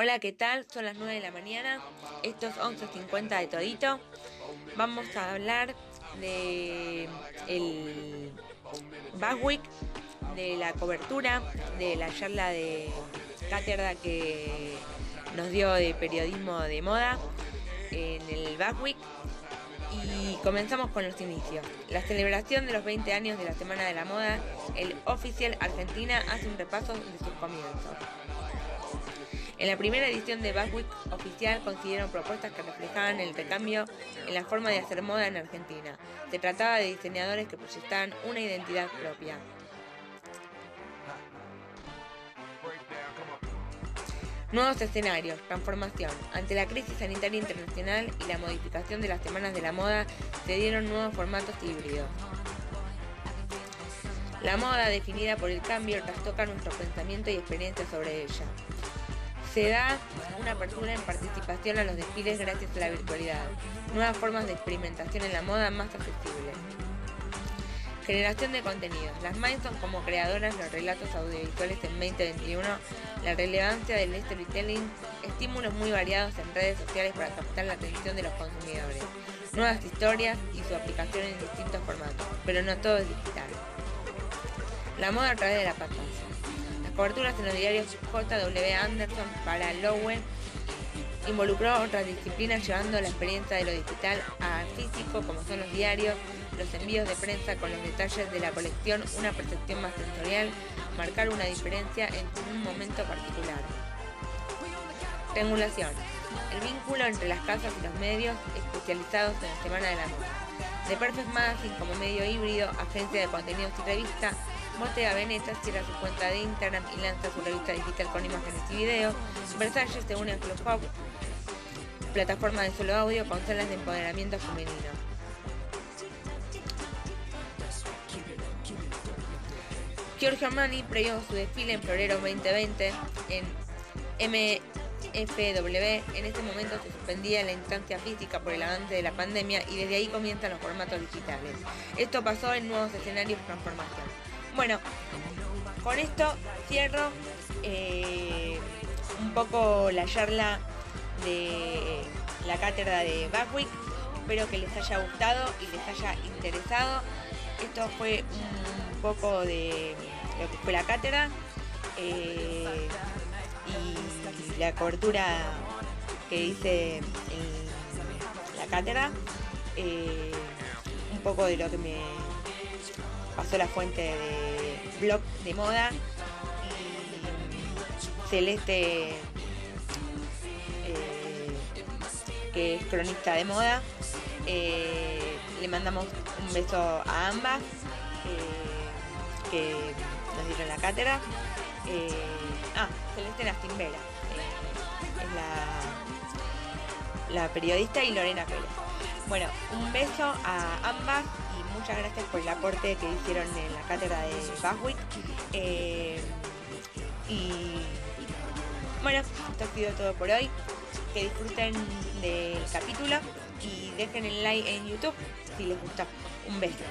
Hola, ¿qué tal? Son las 9 de la mañana. Esto es 11.50 de Todito. Vamos a hablar de el Baswick, de la cobertura, de la charla de cátedra que nos dio de periodismo de moda en el Baswick. Y comenzamos con los inicios. La celebración de los 20 años de la Semana de la Moda, el oficial Argentina hace un repaso de sus comienzos. En la primera edición de Baswick oficial consiguieron propuestas que reflejaban el recambio en la forma de hacer moda en Argentina. Se trataba de diseñadores que proyectaban una identidad propia. Nuevos escenarios, transformación. Ante la crisis sanitaria internacional y la modificación de las semanas de la moda, se dieron nuevos formatos híbridos. La moda, definida por el cambio, trastoca nuestro pensamiento y experiencia sobre ella. Se da una apertura en participación a los desfiles gracias a la virtualidad, nuevas formas de experimentación en la moda más accesibles. Generación de contenidos. Las Mindson como creadoras de relatos audiovisuales en 2021, la relevancia del storytelling, estímulos muy variados en redes sociales para captar la atención de los consumidores, nuevas historias y su aplicación en distintos formatos, pero no todo es digital. La moda a través de la pantalla. Coberturas en los diarios J.W. Anderson para Lowell involucró otras disciplinas llevando la experiencia de lo digital a físico como son los diarios, los envíos de prensa con los detalles de la colección, una percepción más sensorial, marcar una diferencia en un momento particular. Triangulación. El vínculo entre las casas y los medios especializados en la Semana de la Moda. The Perfect Magazine como medio híbrido, agencia de contenidos y revista, Bottega Veneta cierra su cuenta de Instagram y lanza su revista digital con imágenes y videos. Versace se une a Club Hub, plataforma de solo audio con salas de empoderamiento femenino. Giorgio Armani previo su desfile en febrero 2020 en MFW. En este momento se suspendía la instancia física por el avance de la pandemia y desde ahí comienzan los formatos digitales. Esto pasó en nuevos escenarios de transformación. Bueno, con esto cierro eh, un poco la charla de la cátedra de Backwick. Espero que les haya gustado y les haya interesado. Esto fue un poco de lo que fue la cátedra eh, y la cobertura que hice en la cátedra. Eh, un poco de lo que me pasó la fuente de blog de moda Celeste eh, que es cronista de moda eh, le mandamos un beso a ambas eh, que nos dieron la cátedra. Ah Celeste Nastimbera es la, la periodista y Lorena Pérez. Bueno un beso a ambas muchas gracias por el aporte que hicieron en la cátedra de Baswick. Eh, y bueno, esto ha sido todo por hoy. Que disfruten del capítulo y dejen el like en YouTube si les gustó. Un beso.